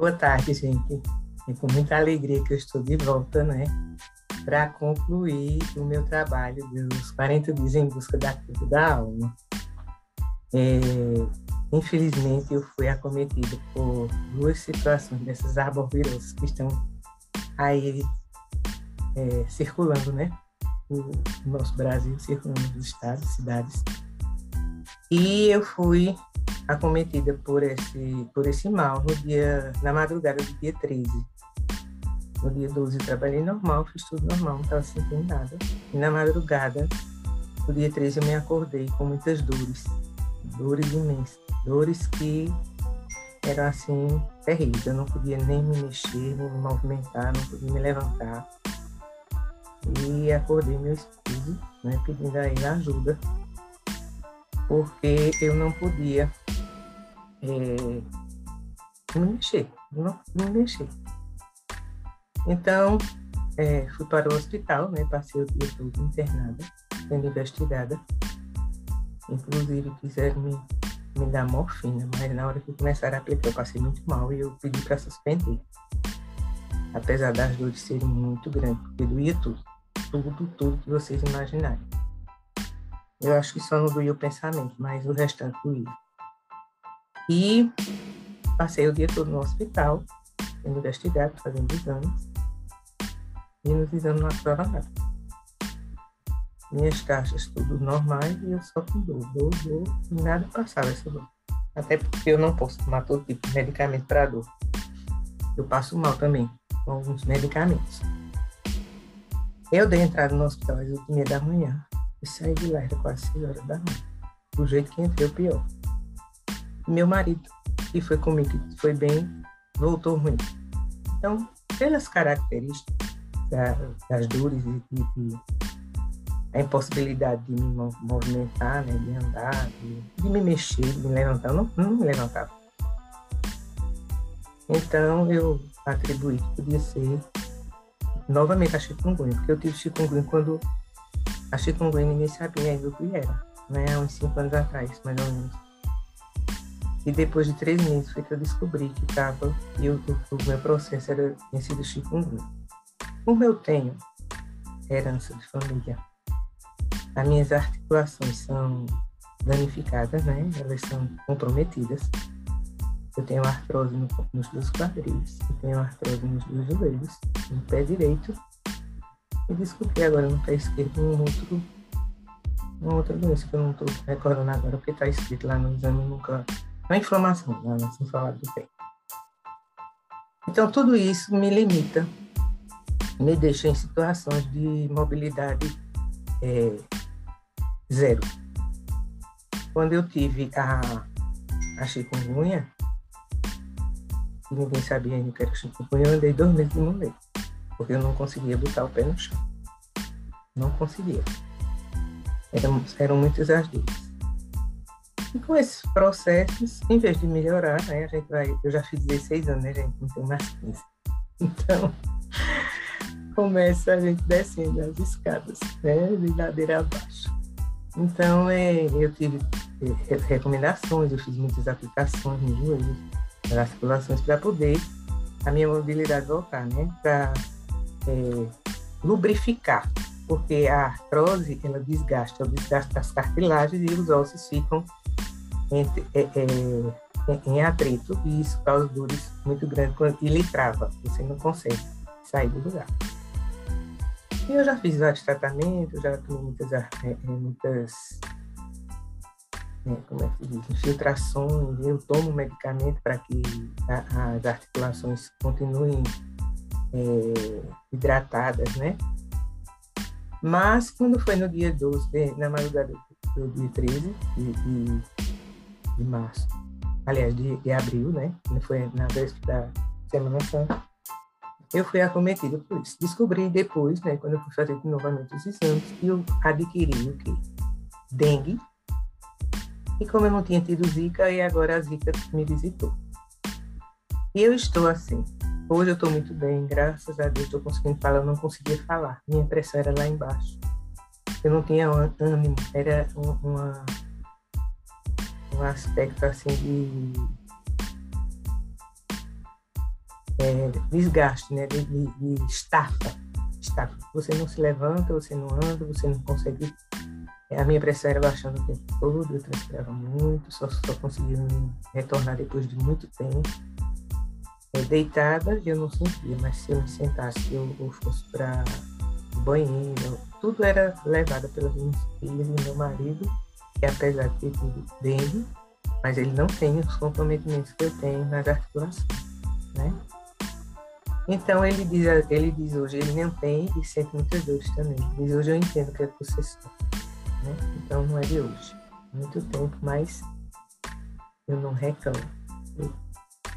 Boa tarde, gente. É com muita alegria que eu estou de volta, né? Para concluir o meu trabalho dos 40 dias em busca da cura da alma. É, infelizmente, eu fui acometida por duas situações dessas arboviroses que estão aí é, circulando, né? O nosso Brasil, circulando os estados, cidades. E eu fui acometida por esse, por esse mal no dia, na madrugada do dia 13. No dia 12 eu trabalhei normal, fiz tudo normal, não estava sentindo nada. E na madrugada, no dia 13 eu me acordei com muitas dores, dores imensas, dores que eram assim terríveis. Eu não podia nem me mexer, nem me movimentar, não podia me levantar. E acordei meu esposo, né, pedindo a ele ajuda, porque eu não podia é, não mexer, não, não mexer. Então, é, fui para o hospital, né, passei o dia todo internada, sendo investigada. Inclusive, quiseram me, me dar morfina, mas na hora que começaram a aplicar, eu passei muito mal e eu pedi para suspender. Apesar das dores serem muito grandes, porque doía tudo, tudo, tudo que vocês imaginarem. Eu acho que só não doía o pensamento, mas o restante doía. E passei o dia todo no hospital, sendo investigado, fazendo exames. E nos exames não aprova nada. Minhas taxas tudo normais e eu só com dor, dor, dor, e nada passava essa dor. Até porque eu não posso tomar todo tipo de medicamento para dor. Eu passo mal também com alguns medicamentos. Eu dei entrada no hospital às 8 h da manhã e saí de lá, era quase 6 horas da manhã. Do jeito que entrei, o pior meu marido, que foi comigo, foi bem, voltou ruim. Então, pelas características da, das dores e, e, a impossibilidade de me movimentar, né, de andar, de, de me mexer, de me levantar, não, não me levantava. Então, eu atribuí que podia ser novamente a chikungunya, porque eu tive chikungunya quando a chikungunya ninguém sabia ainda o que era, né, uns cinco anos atrás, mais ou menos. E depois de três meses foi que eu descobri que estava, e o, o, meu processo era, tinha sido chikungunya. Como eu tenho herança de família, as minhas articulações são danificadas, né? Elas são comprometidas. Eu tenho artrose no, nos dois quadris, eu tenho artrose nos dois joelhos, no pé direito. E descobri agora no pé esquerdo um outro, uma outra doença que eu não estou recordando agora, porque está escrito lá no exame, nunca a inflamação, né? assim falar do bem. Então, tudo isso me limita, me deixa em situações de mobilidade é, zero. Quando eu tive a, a chikungunya, ninguém sabia ainda que era chikungunya, eu andei dois meses de muleta, porque eu não conseguia botar o pé no chão. Não conseguia. Eram, eram muitas as dores. Com esses processos, em vez de melhorar, né, a gente vai. Eu já fiz 16 anos, né, gente? Não tenho mais 15. Então, começa a gente descendo as escadas, né, de ladeira abaixo. Então, é, eu tive é, recomendações, eu fiz muitas aplicações no joelho, articulações, para poder a minha mobilidade voltar, né? Para é, lubrificar, porque a artrose, ela desgasta, o desgaste das cartilagens e os ossos ficam em atrito e isso causa dores muito grandes e lhe trava, você não consegue sair do lugar. E eu já fiz vários tratamentos, já tomei muitas, é, é, muitas é, como é que diz, infiltrações, eu tomo medicamento para que a, as articulações continuem é, hidratadas, né? Mas quando foi no dia 12, na madrugada do dia 13 de, de de março, aliás, de, de abril, né? Foi na véspera da Semana Santa. Eu fui acometida por isso. Descobri depois, né, quando eu fui fazer novamente os exames, que eu adquiri o quê? Dengue. E como eu não tinha tido zika, e agora a zika me visitou. E eu estou assim. Hoje eu estou muito bem, graças a Deus estou conseguindo falar. Eu não conseguia falar. Minha pressão era lá embaixo. Eu não tinha ânimo. Era uma um aspecto assim de é, desgaste, né? De, de, de estafa, estafa. Você não se levanta, você não anda, você não consegue. É, a minha pressão era baixando o tempo todo, eu transpirava muito, só, só conseguia retornar depois de muito tempo. É, deitada eu não sentia, mas se eu me sentasse eu, eu fosse para banheiro, tudo era levado pelas minhas filhas e meu marido, que apesar de ter tido dengue, mas ele não tem os comprometimentos que eu tenho nas articulações, né? Então ele diz, ele diz hoje, ele não tem e sente muitas dores também. Ele diz hoje eu entendo que é possessão, né? Então não é de hoje, muito tempo, mas eu não reclamo, eu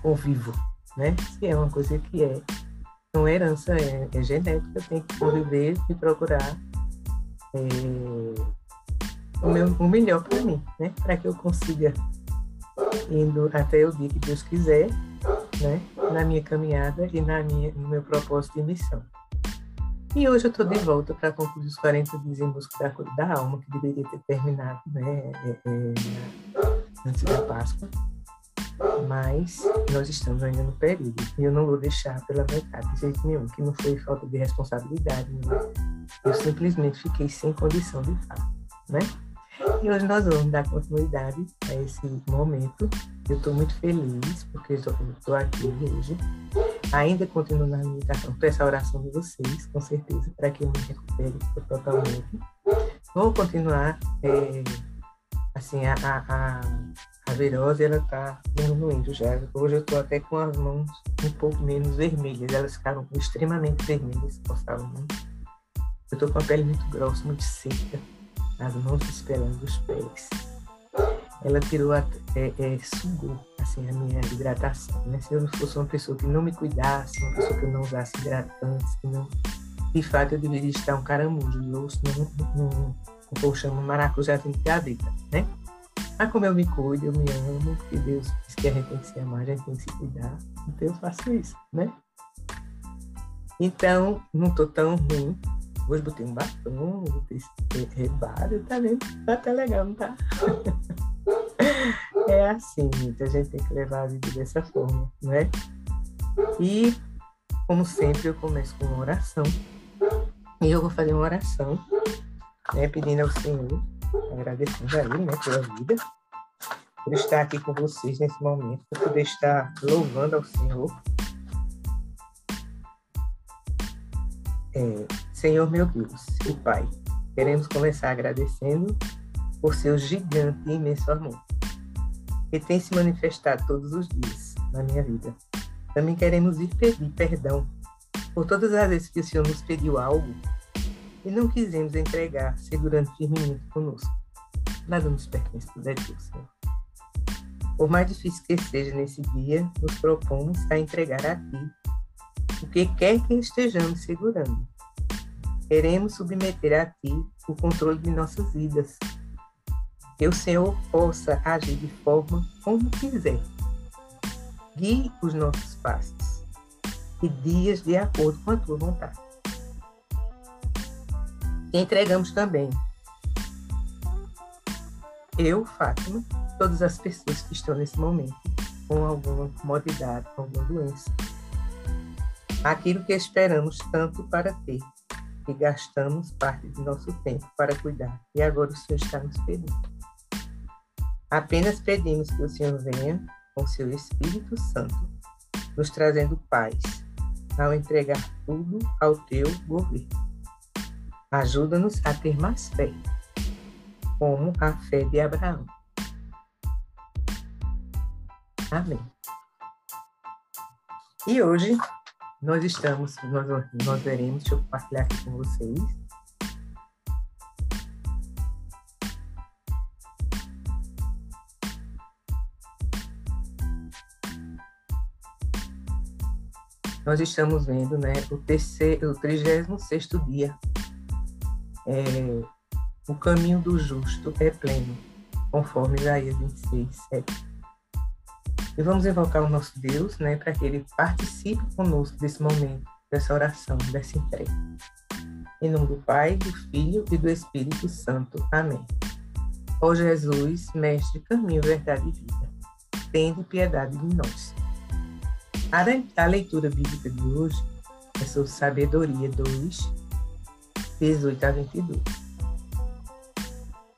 convivo, né? Se é uma coisa que é, não é herança, é, é genética, tenho que conviver e procurar é, o, meu, o melhor para mim, né? Para que eu consiga indo até o dia que Deus quiser, né? Na minha caminhada e na minha, no meu propósito de missão. E hoje eu estou de volta para concluir os 40 dias em busca da da alma, que deveria ter terminado né, é, é, antes da Páscoa. Mas nós estamos ainda no período. E eu não vou deixar pela metade, de jeito nenhum, que não foi falta de responsabilidade. Né? Eu simplesmente fiquei sem condição de fato. Né? E hoje nós vamos dar continuidade a esse momento. Eu estou muito feliz porque estou aqui hoje. Ainda continuo na meditação, com essa oração de vocês, com certeza, para que eu me recupere totalmente. Vou continuar, é, assim, a, a, a virose, ela está diminuindo já. Hoje eu estou até com as mãos um pouco menos vermelhas, elas ficaram extremamente vermelhas, postavam muito. Eu estou com a pele muito grossa, muito seca as mãos esperando os pés. Ela tirou, a, é, é, sugou assim, a minha hidratação. Né? Se eu não fosse uma pessoa que não me cuidasse, uma pessoa que não usasse hidratantes, que não, de fato eu deveria estar um caramujo de osso num, num, num colchão, maracujá de gaveta, né? Mas como eu me cuido, eu me amo, porque Deus diz que a gente tem que se amar, a gente tem que se cuidar. Então eu faço isso, né? Então, não estou tão ruim, Hoje botei um batom, botei rebado, tá vendo? Tá até legal, não tá? é assim, gente, a gente tem que levar a vida dessa forma, né? E, como sempre, eu começo com uma oração. E eu vou fazer uma oração, né? Pedindo ao Senhor, agradecendo a Ele, né, pela vida, por estar aqui com vocês nesse momento, por poder estar louvando ao Senhor. É, Senhor meu Deus e Pai, queremos começar agradecendo por seu gigante e imenso amor, que tem se manifestado todos os dias na minha vida. Também queremos ir pedir perdão por todas as vezes que o Senhor nos pediu algo e não quisemos entregar, segurando firmemente conosco. Nada nos pertence, tudo é teu, Senhor. Por mais difícil que seja nesse dia, nos propomos a entregar a Ti o que quer que estejamos segurando Queremos submeter a Ti o controle de nossas vidas. Que o Senhor possa agir de forma como quiser. Guie os nossos passos e dias de acordo com a Tua vontade. Entregamos também eu, Fátima, todas as pessoas que estão nesse momento com alguma comodidade, com alguma doença. Aquilo que esperamos tanto para ter e gastamos parte de nosso tempo para cuidar, e agora o Senhor está nos pedindo. Apenas pedimos que o Senhor venha com seu Espírito Santo, nos trazendo paz, ao entregar tudo ao teu governo. Ajuda-nos a ter mais fé, como a fé de Abraão. Amém. E hoje nós estamos, nós, nós veremos, deixa eu compartilhar aqui com vocês. Nós estamos vendo né, o, terceiro, o 36 dia. É, o caminho do justo é pleno, conforme Isaías 26, 7. E vamos invocar o nosso Deus, né, para que ele participe conosco desse momento, dessa oração, dessa entrega. Em nome do Pai, do Filho e do Espírito Santo. Amém. Ó Jesus, mestre, caminho, verdade e vida, tende piedade de nós. A, leitura bíblica de hoje é sobre Sabedoria 2, 18 a 22.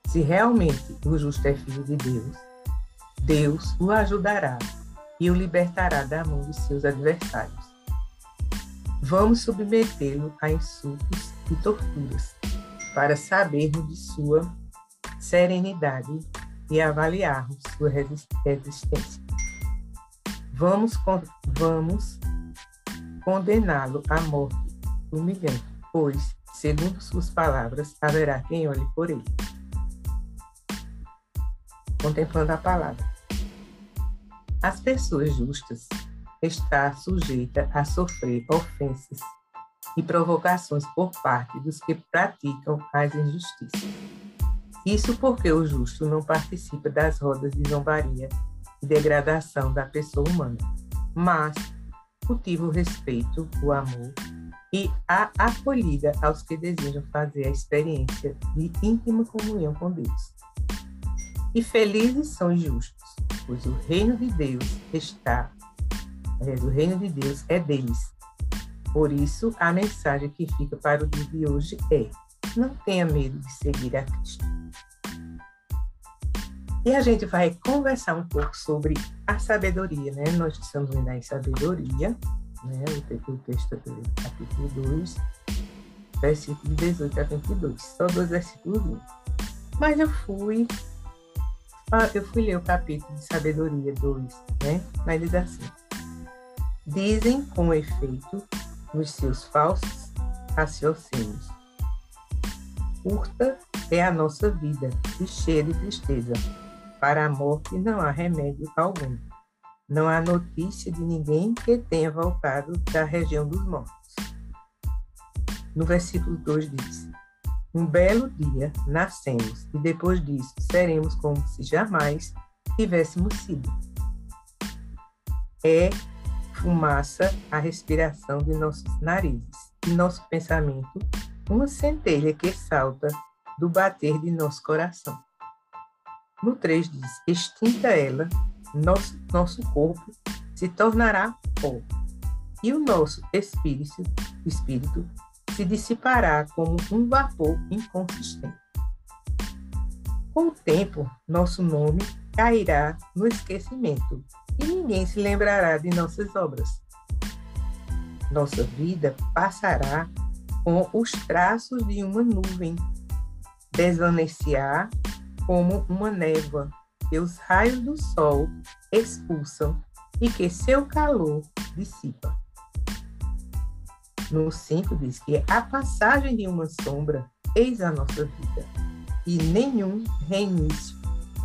Se realmente o justo é filho de Deus, Deus o ajudará e o libertará da mão de seus adversários. Vamos submetê-lo a insultos e torturas, para sabermos de sua serenidade e avaliarmos sua resistência. Vamos, vamos condená-lo à morte humilhante, pois, segundo suas palavras, haverá quem olhe por ele. Contemplando a palavra. As pessoas justas estão sujeitas a sofrer ofensas e provocações por parte dos que praticam as injustiças. Isso porque o justo não participa das rodas de zombaria e degradação da pessoa humana, mas cultiva o respeito, o amor e a acolhida aos que desejam fazer a experiência de íntima comunhão com Deus. E felizes são os justos, pois o reino de Deus está, o reino de Deus é deles. Por isso, a mensagem que fica para o dia de hoje é: não tenha medo de seguir a Cristo. E a gente vai conversar um pouco sobre a sabedoria, né? Nós estamos vendo aí sabedoria, né? O texto do capítulo 2, versículo 18 a 22. Só dois versículos. Mas eu fui eu fui ler o capítulo de sabedoria 2, né? Mas diz assim: Dizem com efeito nos seus falsos raciocínios. Curta é a nossa vida e cheia de tristeza para a morte não há remédio algum. Não há notícia de ninguém que tenha voltado da região dos mortos. No versículo 2 diz: Um belo dia nascemos e depois disso seremos como se jamais tivéssemos sido. É fumaça a respiração de nossos narizes e nosso pensamento uma centelha que salta do bater de nosso coração. No 3 diz: extinta ela, nosso, nosso corpo se tornará pó, e o nosso espírito, espírito se dissipará como um vapor inconsistente. Com o tempo, nosso nome cairá no esquecimento e ninguém se lembrará de nossas obras. Nossa vida passará com os traços de uma nuvem, desvanecerá como uma névoa que os raios do sol expulsam e que seu calor dissipa. No 5 diz que a passagem de uma sombra eis a nossa vida, e nenhum reinício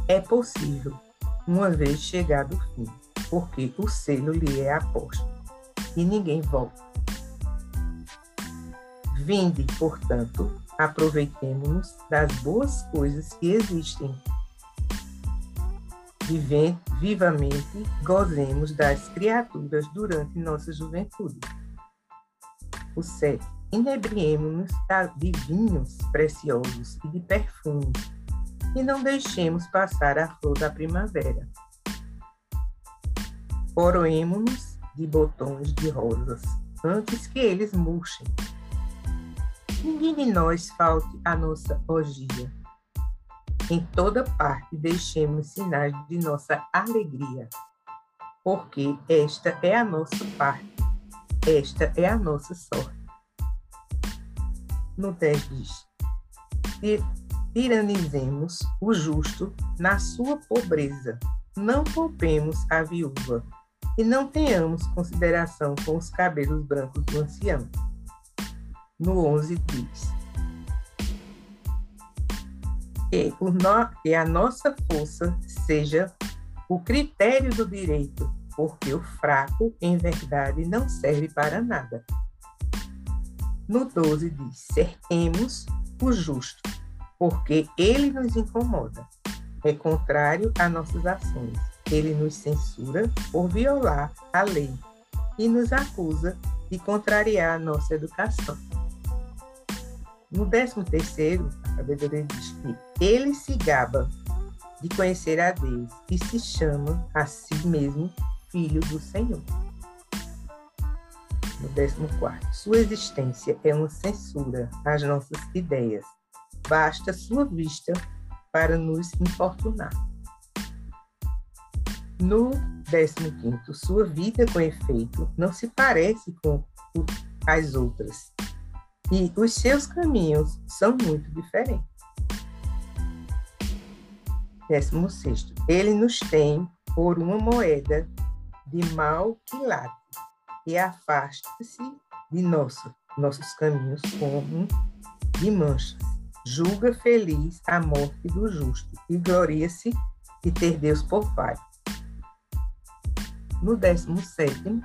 é possível uma vez chegado o fim, porque o selo lhe é aposto, e ninguém volta. Vinde, portanto, aproveitemos-nos das boas coisas que existem. Vive, vivamente gozemos das criaturas durante nossa juventude. O 7. Inebriemos-nos de vinhos preciosos e de perfumes, e não deixemos passar a flor da primavera. Coroemos-nos de botões de rosas, antes que eles murchem ninguém de nós falte a nossa orgia. Em toda parte deixemos sinais de nossa alegria, porque esta é a nossa parte, esta é a nossa sorte. No 10 diz: tiranizemos o justo na sua pobreza, não poupemos a viúva, e não tenhamos consideração com os cabelos brancos do ancião. No 11 diz: que, no, que a nossa força seja o critério do direito, porque o fraco, em verdade, não serve para nada. No 12 diz: cerquemos o justo, porque ele nos incomoda. É contrário a nossas ações. Ele nos censura por violar a lei e nos acusa de contrariar a nossa educação. No décimo terceiro, a sabedoria diz que ele se gaba de conhecer a Deus e se chama a si mesmo filho do Senhor. No décimo quarto, sua existência é uma censura às nossas ideias. Basta sua vista para nos importunar. No décimo quinto, sua vida com efeito não se parece com as outras e os seus caminhos são muito diferentes. Décimo sexto, ele nos tem por uma moeda de mal quilate e afasta-se de nosso, nossos caminhos como de manchas. Julga feliz a morte do justo e gloria-se de ter Deus por pai. No décimo sétimo,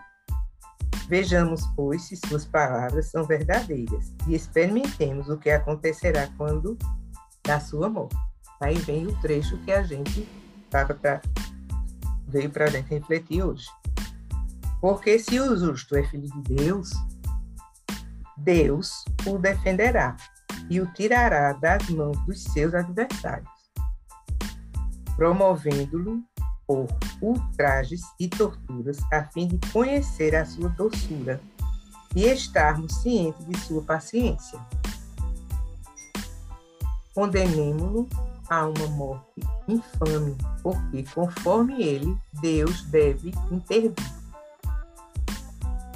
vejamos, pois, se suas palavras são verdadeiras e experimentemos o que acontecerá quando da sua morte. Aí vem o trecho que a gente tava pra, veio para a gente refletir hoje. Porque se o justo é filho de Deus, Deus o defenderá e o tirará das mãos dos seus adversários, promovendo-lo por ultrajes e torturas, a fim de conhecer a sua doçura e estarmos cientes de sua paciência. Condenemo-lo a uma morte infame, porque, conforme ele, Deus deve intervir.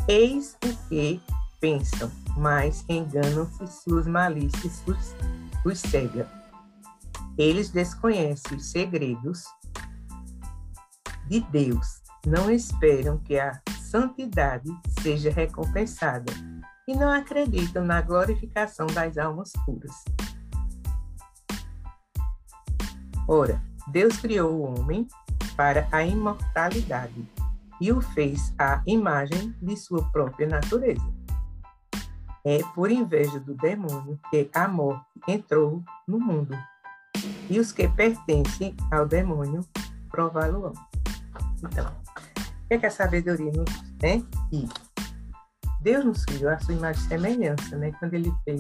Eis o que pensam, mas enganam-se suas malícias os, os cega. Eles desconhecem os segredos de Deus, não esperam que a santidade seja recompensada e não acreditam na glorificação das almas puras. Ora, Deus criou o homem para a imortalidade e o fez à imagem de sua própria natureza. É por inveja do demônio que a morte entrou no mundo, e os que pertencem ao demônio prová-lo-ão. Então, o que, é que a sabedoria nos? E Deus nos criou a sua imagem e semelhança, né? Quando ele fez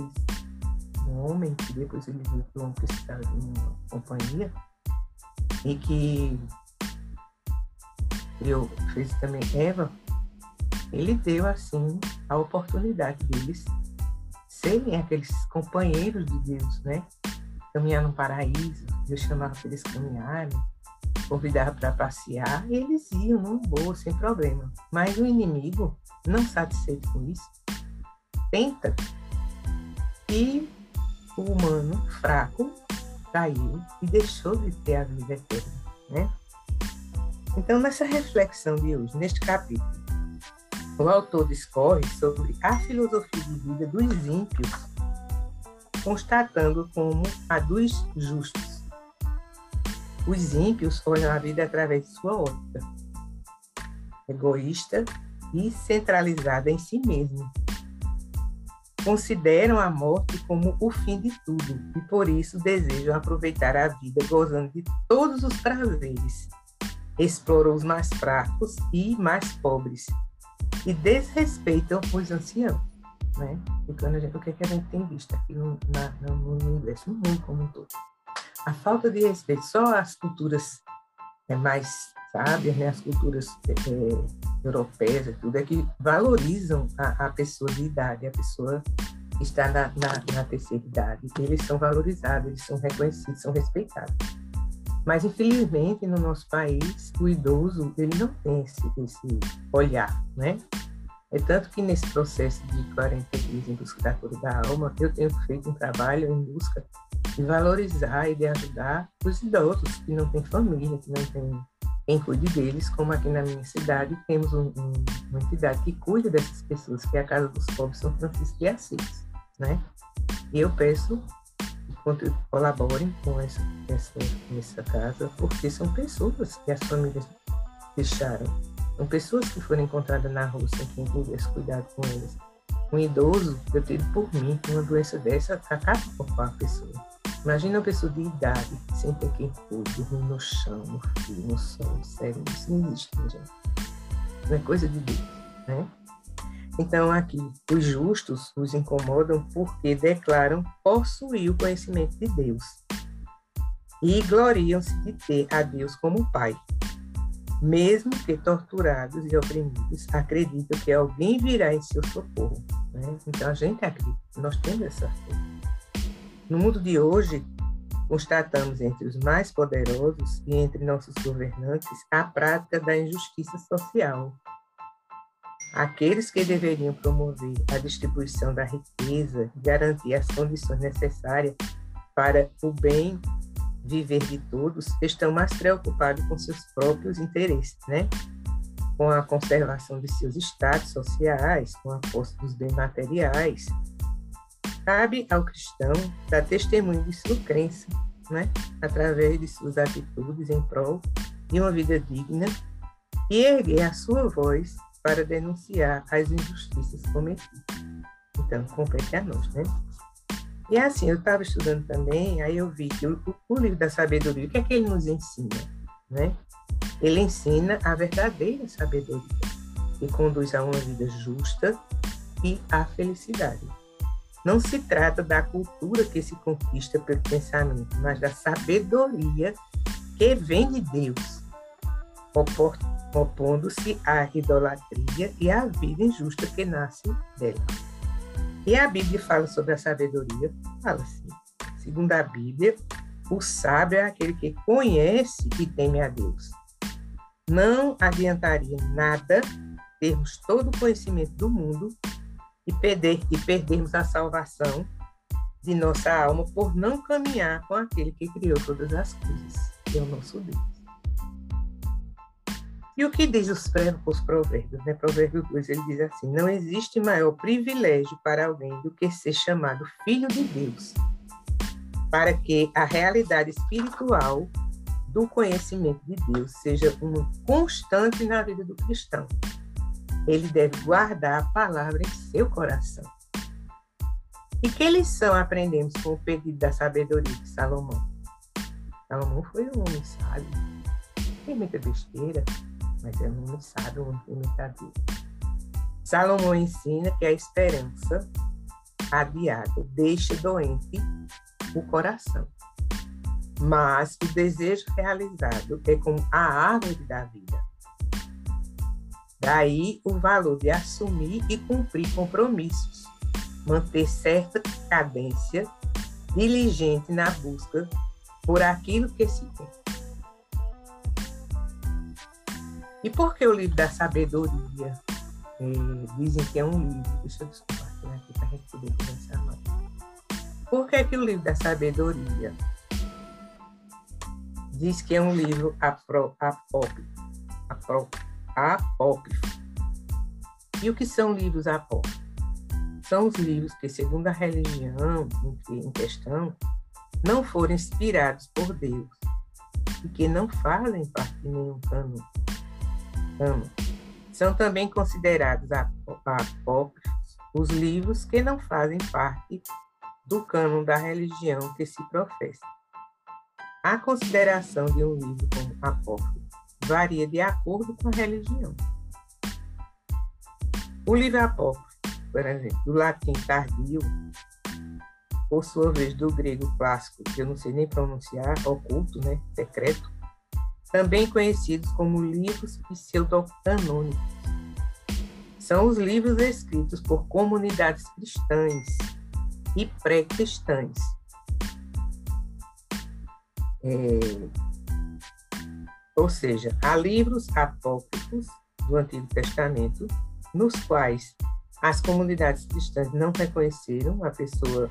um homem, que depois ele viu que o homem precisava de uma companhia, e que eu fez também Eva, ele deu assim a oportunidade deles serem aqueles companheiros de Deus, né? Caminhar no paraíso, Deus chamava para eles caminharem, convidava para passear, e eles iam num boa, sem problema. Mas o inimigo, não satisfeito com isso, tenta e o humano fraco caiu e deixou de ter a vida eterna, né? Então, nessa reflexão de hoje, neste capítulo, o autor discorre sobre a filosofia de vida dos ímpios, constatando como a dos justos. Os ímpios olham a vida através de sua ótica, egoísta e centralizada em si mesmo, consideram a morte como o fim de tudo e por isso desejam aproveitar a vida gozando de todos os prazeres. Exploram os mais fracos e mais pobres e desrespeitam os anciãos. Né? O que, é que a gente tem visto aqui no, na, no, universo, no mundo como um todo? A falta de respeito. Só as culturas é, mais sábias, né? as culturas é, europeias e tudo, é que valorizam a, a pessoa de idade, a pessoa que está na, na, na terceira idade. Eles são valorizados, eles são reconhecidos, são respeitados. Mas, infelizmente, no nosso país, o idoso ele não tem esse, esse olhar, né? É tanto que nesse processo de 40 dias em busca da cura da alma, eu tenho feito um trabalho em busca de valorizar e de ajudar os idosos que não têm família, que não têm quem cuide deles, como aqui na minha cidade temos um, um, uma entidade que cuida dessas pessoas, que é a Casa dos Pobres São Francisco de Assis, né? E eu peço que colaborem com essa, essa, essa casa, porque são pessoas que as famílias deixaram, são pessoas que foram encontradas na rua sem quem pudesse cuidar com eles. Um idoso, eu tive por mim, uma doença dessa acaba com a pessoa. Imagina uma pessoa de idade, sem ter quem cuide, no chão, no frio, no sol, sério, isso não existe, gente? Não é coisa de Deus, né? Então, aqui, os justos os incomodam porque declaram possuir o conhecimento de Deus e gloriam-se de ter a Deus como Pai. mesmo que torturados e oprimidos, acreditam que alguém virá em seu socorro. Né? Então a gente acredita, nós temos essa fé. No mundo de hoje, constatamos entre os mais poderosos e entre nossos governantes a prática da injustiça social. Aqueles que deveriam promover a distribuição da riqueza, garantir as condições necessárias para o bem viver de todos, estão mais preocupados com seus próprios interesses, né? com a conservação de seus estados sociais, com a posse dos bens materiais. Cabe ao cristão dar testemunho de sua crença, né? através de suas atitudes em prol de uma vida digna e erguer a sua voz para denunciar as injustiças cometidas. Então, compete a nós, né? E assim, eu estava estudando também, aí eu vi que o, o, livro da sabedoria, o que é que ele nos ensina? Né? Ele ensina a verdadeira sabedoria, que conduz a uma vida justa e à felicidade. Não se trata da cultura que se conquista pelo pensamento, mas da sabedoria que vem de Deus, opondo-se à idolatria e à vida injusta que nasce dela. E a Bíblia fala sobre a sabedoria, fala assim, segundo a Bíblia, o sábio é aquele que conhece e teme a Deus. Não adiantaria nada termos todo o conhecimento do mundo e, perder, e perdermos a salvação de nossa alma por não caminhar com aquele que criou todas as coisas, que é o nosso Deus. E o que diz os, os provérbios? Né? Provérbio 2, ele diz assim, não existe maior privilégio para alguém do que ser chamado filho de Deus, para que a realidade espiritual do conhecimento de Deus seja uma constante na vida do cristão. Ele deve guardar a palavra em seu coração. E que lição aprendemos com o pedido da sabedoria de Salomão? Salomão foi um homem sábio, tem muita besteira, mas é um sábio, um imitador. Salomão ensina que a esperança adiada deixa doente o coração, mas o desejo realizado é como a árvore da vida. Daí o valor de assumir e cumprir compromissos, manter certa cadência diligente na busca por aquilo que se quer. E por que o livro da sabedoria? É, dizem que é um livro. Deixa eu desculpar aqui para a gente poder conversar mais. Por que, que o livro da sabedoria diz que é um livro apócrifo? Apócrifo. E o que são livros apócrifos? São os livros que, segundo a religião em questão, não foram inspirados por Deus e que não fazem parte de nenhum cano são também considerados apócrifos os livros que não fazem parte do cânon da religião que se professa. A consideração de um livro como apócrifo varia de acordo com a religião. O livro apócrifo, por exemplo, do latim tardio, por sua vez do grego clássico, que eu não sei nem pronunciar, oculto, né, secreto, também conhecidos como livros pseudocanônicos. São os livros escritos por comunidades cristãs e pré-cristãs. É, ou seja, há livros apócrifos do Antigo Testamento nos quais as comunidades cristãs não reconheceram a pessoa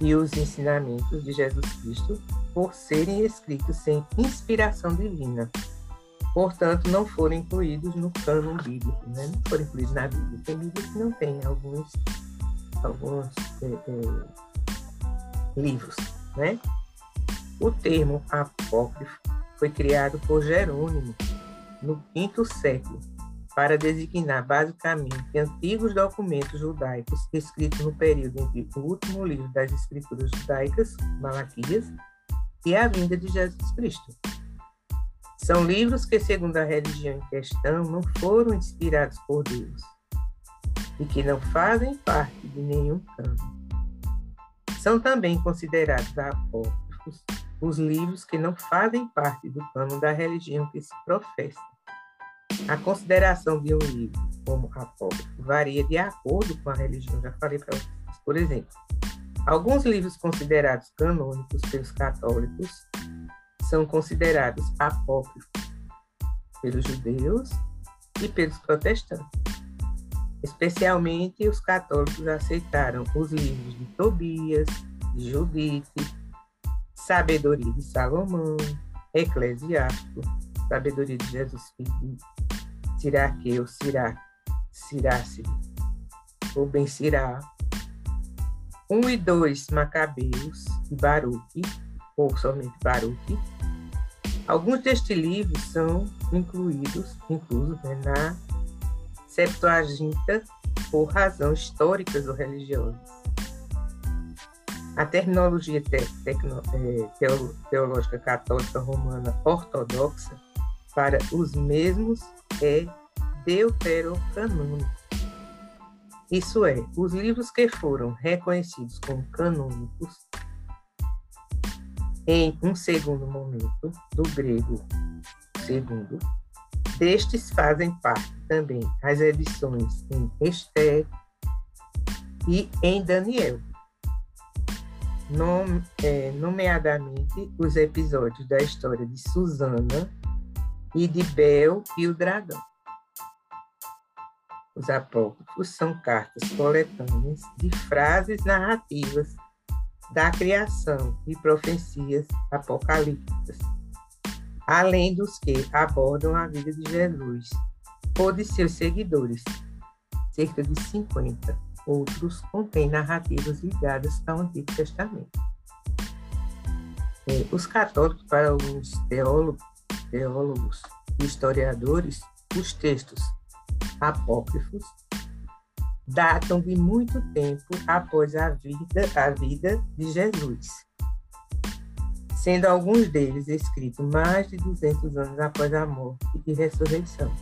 e os ensinamentos de Jesus Cristo por serem escritos sem inspiração divina. Portanto, não foram incluídos no cânon bíblico, né? não foram incluídos na Bíblia. Tem Bíblia que não tem alguns, alguns é, é, livros. Né? O termo apócrifo foi criado por Jerônimo no quinto século para designar basicamente antigos documentos judaicos escritos no período entre o último livro das escrituras judaicas, Malaquias, e a vinda de Jesus Cristo. São livros que, segundo a religião em questão, não foram inspirados por Deus e que não fazem parte de nenhum campo. São também considerados apócrifos os livros que não fazem parte do cano da religião que se professa A consideração de um livro como apócrifo varia de acordo com a religião. Já falei para vocês. Por exemplo, alguns livros considerados canônicos pelos católicos são considerados apócrifos pelos judeus e pelos protestantes. Especialmente os católicos aceitaram os livros de Tobias, de Judite, Sabedoria de Salomão, Eclesiástico, Sabedoria de Jesus Filho, Siraqueu, Sirac, Sirácide, ou Ben Sirá, 1 e 2 Macabeus e Baruque, ou somente Baruque. Alguns destes livros são incluídos, inclusos né, na Septuaginta por razões históricas ou religiosas. A terminologia te, tecno, é, teológica católica romana ortodoxa para os mesmos é deuterocanônico. Isso é, os livros que foram reconhecidos como canônicos em um segundo momento, do grego segundo, destes fazem parte também as edições em Esther e em Daniel, Nom, é, nomeadamente os episódios da história de Susana e de Bel e o dragão. Os apócrifos são cartas coletâneas de frases narrativas da criação e profecias apocalípticas, além dos que abordam a vida de Jesus ou de seus seguidores, cerca de 50. Outros contêm narrativas ligadas ao Antigo Testamento. É, os católicos, para alguns teólogos, teólogos e historiadores, os textos apócrifos datam de muito tempo após a vida, a vida de Jesus, sendo alguns deles escritos mais de 200 anos após a morte e ressurreição,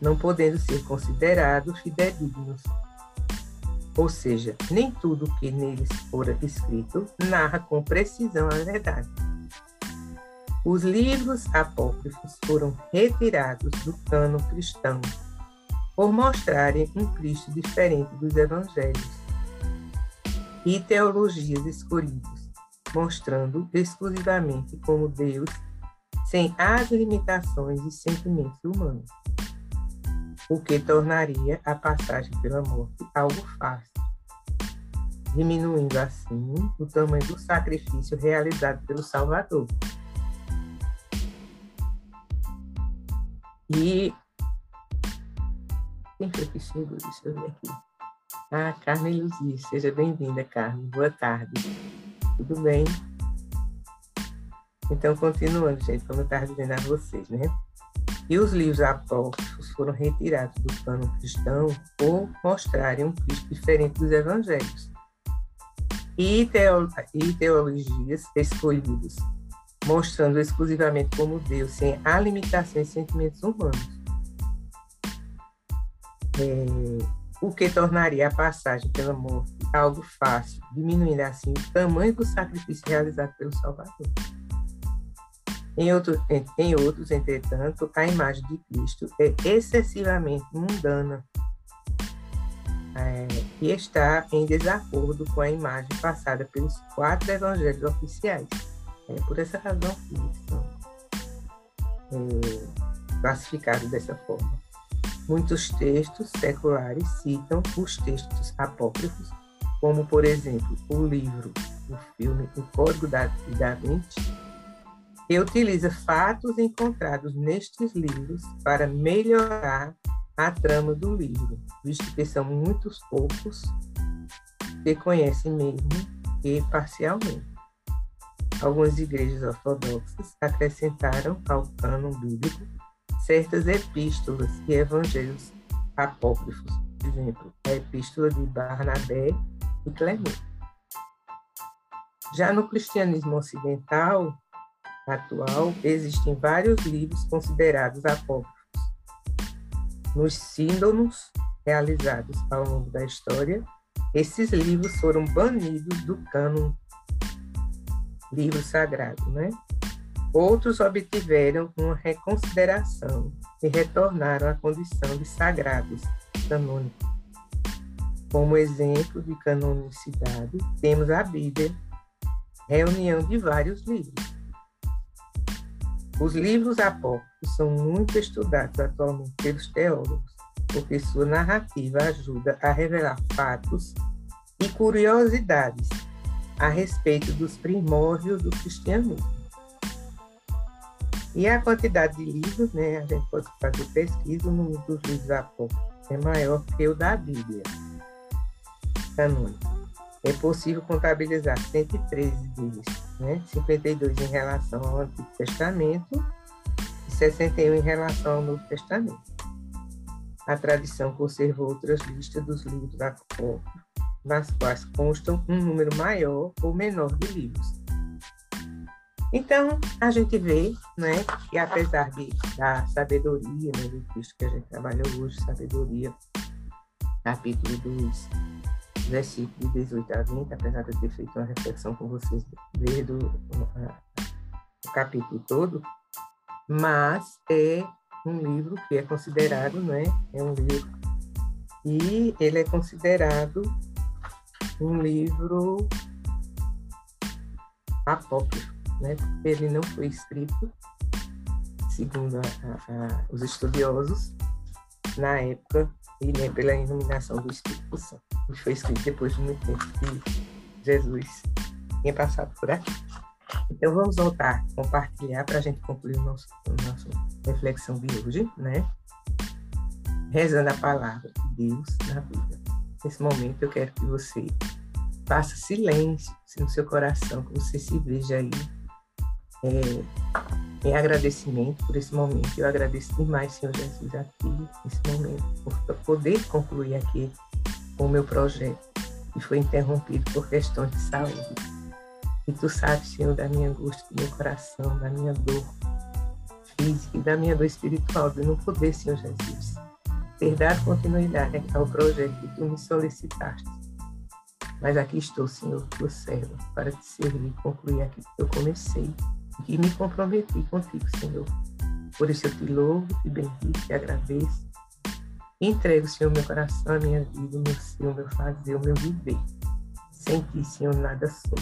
não podendo ser considerados fidedignos. Ou seja, nem tudo que neles fora escrito narra com precisão a verdade. Os livros apócrifos foram retirados do cano cristão por mostrarem um Cristo diferente dos evangelhos e teologias escolhidas, mostrando exclusivamente como Deus sem as limitações e sentimentos humanos, o que tornaria a passagem pela morte algo fácil, diminuindo assim o tamanho do sacrifício realizado pelo Salvador. E. Quem foi que chegou? Deixa eu ver aqui. Ah, Carmen Luzia. Seja bem-vinda, Carmen. Boa tarde. Tudo bem? Então, continuando, gente, como eu estava dizendo a vocês, né? E os livros apócrifos foram retirados do plano cristão por mostrarem um Cristo diferente dos evangelhos. E, e teologias escolhidas mostrando exclusivamente como Deus, sem a limitação e sentimentos humanos. É, o que tornaria a passagem pela morte algo fácil, diminuindo assim o tamanho do sacrifício realizado pelo Salvador. Em, outro, em, outros, entretanto, a imagem de Cristo é excessivamente mundana é, e está em desacordo com a imagem passada pelos quatro evangelhos oficiais. É por essa razão que são é, classificados dessa forma. Muitos textos seculares citam os textos apócrifos, como, por exemplo, o livro, o filme O Código da, da Vinci, que utiliza fatos encontrados nestes livros para melhorar a trama do livro, visto que são muitos poucos que conhecem mesmo e parcialmente. Algumas igrejas ortodoxas acrescentaram ao cânon bíblico certas epístolas e evangelhos apócrifos, por exemplo, a epístola de Barnabé e Clemente. Já no cristianismo ocidental atual, existem vários livros considerados apócrifos. Nos sínodos realizados ao longo da história, esses livros foram banidos do cânon livro sagrado, né? Outros obtiveram uma reconsideração e retornaram à condição de sagrados canônicos. Como exemplo de canonicidade, temos a Bíblia, reunião de vários livros. Os livros apócrifos são muito estudados atualmente pelos teólogos, porque sua narrativa ajuda a revelar fatos e curiosidades a respeito dos primórdios do cristianismo. E a quantidade de livros, né, a gente pode fazer pesquisa, o número dos livros apócrifos é maior que o da Bíblia canônica. É possível contabilizar 113 deles, né, 52 em relação ao Antigo Testamento e 61 em relação ao Novo Testamento. A tradição conservou outras listas dos livros apócrifos, nas quais constam um número maior ou menor de livros então, a gente vê né, que apesar de, da sabedoria, né, do texto que a gente trabalhou hoje, sabedoria, capítulo 2, versículo 18 a 20, apesar de eu ter feito uma reflexão com vocês desde o, o capítulo todo, mas é um livro que é considerado, né, é um livro, e ele é considerado um livro apócrifo né? Ele não foi escrito, segundo a, a, os estudiosos, na época e nem pela iluminação do Espírito Santo. Ele foi escrito depois de muito tempo que Jesus tinha passado por aqui. Então vamos voltar compartilhar para a gente concluir o nosso, reflexão de hoje, né? Rezando a palavra de Deus na Bíblia. Nesse momento eu quero que você faça silêncio no seu coração, que você se veja aí é, em agradecimento por esse momento. Eu agradeço demais, Senhor Jesus, aqui, nesse momento, por poder concluir aqui o meu projeto, que foi interrompido por questões de saúde. E tu sabes, Senhor, da minha angústia, do meu coração, da minha dor física e da minha dor espiritual, de não poder, Senhor Jesus, ter dado continuidade ao projeto que tu me solicitaste. Mas aqui estou, Senhor, tua serva, para te servir e concluir aquilo que eu comecei e me comprometi contigo, Senhor. Por isso eu te louvo, te bendigo, te agradeço. Entrego, Senhor, meu coração, a minha vida, o meu ser, o meu fazer, o meu viver. Sem ti, Senhor, nada sou.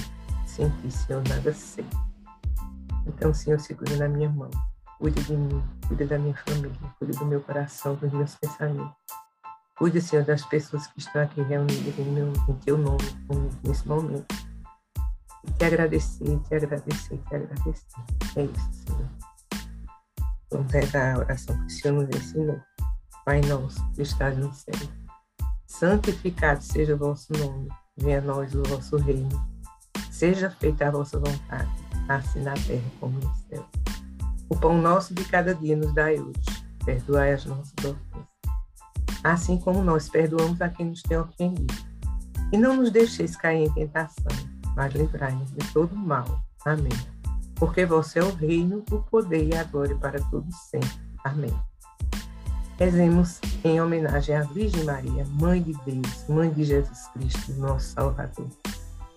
Sem ti, Senhor, nada sei. Então, Senhor, segura na minha mão. Cuida de mim, cuida da minha família, cuida do meu coração, dos meus pensamentos. Cuida, Senhor, das pessoas que estão aqui reunidas em, meu, em teu nome nesse momento te agradecer, te agradecer, te agradecer. É isso, Senhor. Vamos rezar a oração que o Senhor nos ensinou. Pai nosso, que estás no céu, santificado seja o vosso nome, venha a nós o vosso reino. Seja feita a vossa vontade, assim na terra como no céu. O pão nosso de cada dia nos dai hoje. Perdoai as nossas ofensas, assim como nós perdoamos a quem nos tem ofendido. E não nos deixeis cair em tentação, mas livrai-nos de todo mal. Amém. Porque você é o reino, o poder e a glória para todos sempre. Amém. Rezemos em homenagem à Virgem Maria, Mãe de Deus, Mãe de Jesus Cristo, nosso Salvador.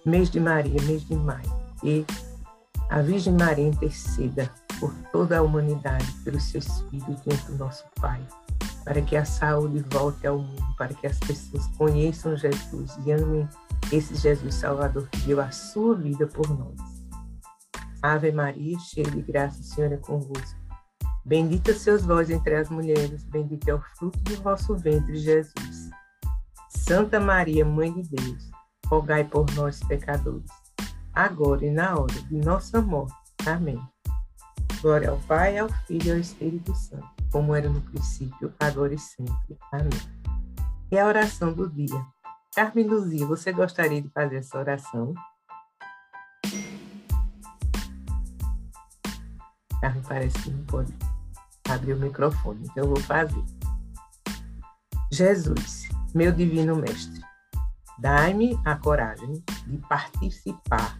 Mês de Maria, mês de maio. E a Virgem Maria interceda por toda a humanidade, pelos seus filhos diante do nosso Pai, para que a saúde volte ao mundo, para que as pessoas conheçam Jesus e amem esse Jesus Salvador que deu a sua vida por nós. Ave Maria, cheia de graça, o Senhor é convosco. Bendita sois vós entre as mulheres, bendito é o fruto do vosso ventre, Jesus. Santa Maria, Mãe de Deus, rogai por nós, pecadores, agora e na hora de nossa morte. Amém. Glória ao Pai, ao Filho e ao Espírito Santo, como era no princípio, agora e sempre. Amém. E a oração do dia. Carmen Luzia, você gostaria de fazer essa oração? Carmen parece que não pode abrir o microfone, então eu vou fazer. Jesus, meu divino mestre, dai-me a coragem de participar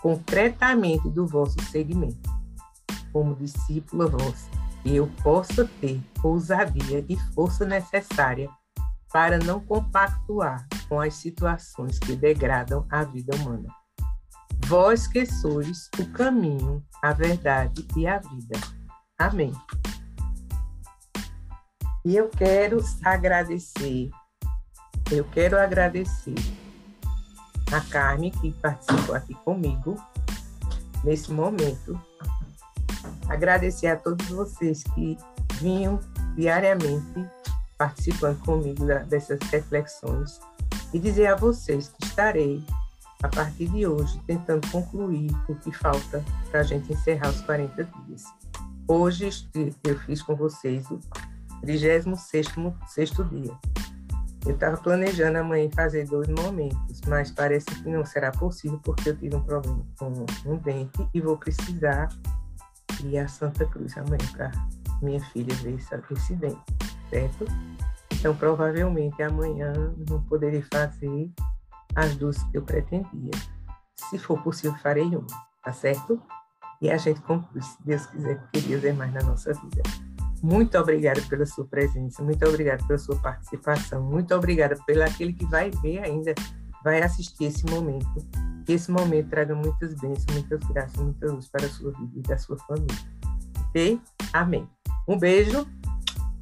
concretamente do vosso segmento, como discípula vossa, eu possa ter ousadia e força necessária para não compactuar com as situações que degradam a vida humana. Vós que sois o caminho, a verdade e a vida. Amém. E eu quero agradecer, eu quero agradecer a Carmen que participou aqui comigo nesse momento. Agradecer a todos vocês que vinham diariamente participando comigo dessas reflexões e dizer a vocês que estarei, a partir de hoje, tentando concluir o que falta para a gente encerrar os 40 dias. Hoje eu fiz com vocês o 36 dia. Eu estava planejando amanhã fazer dois momentos, mas parece que não será possível porque eu tive um problema com um dente e vou precisar ir a Santa Cruz amanhã para minha filha ver esse dente, certo? Então, provavelmente amanhã não poderei fazer as duas que eu pretendia. Se for possível, farei uma, tá certo? E a gente conclui, se Deus quiser, porque Deus é mais na nossa vida. Muito obrigada pela sua presença, muito obrigada pela sua participação, muito obrigada pelo aquele que vai ver ainda, vai assistir esse momento. Que esse momento traga muitas bênçãos, muitas graças, muita luz para a sua vida e da sua família. Ok? Amém. Um beijo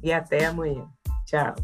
e até amanhã. Tchau.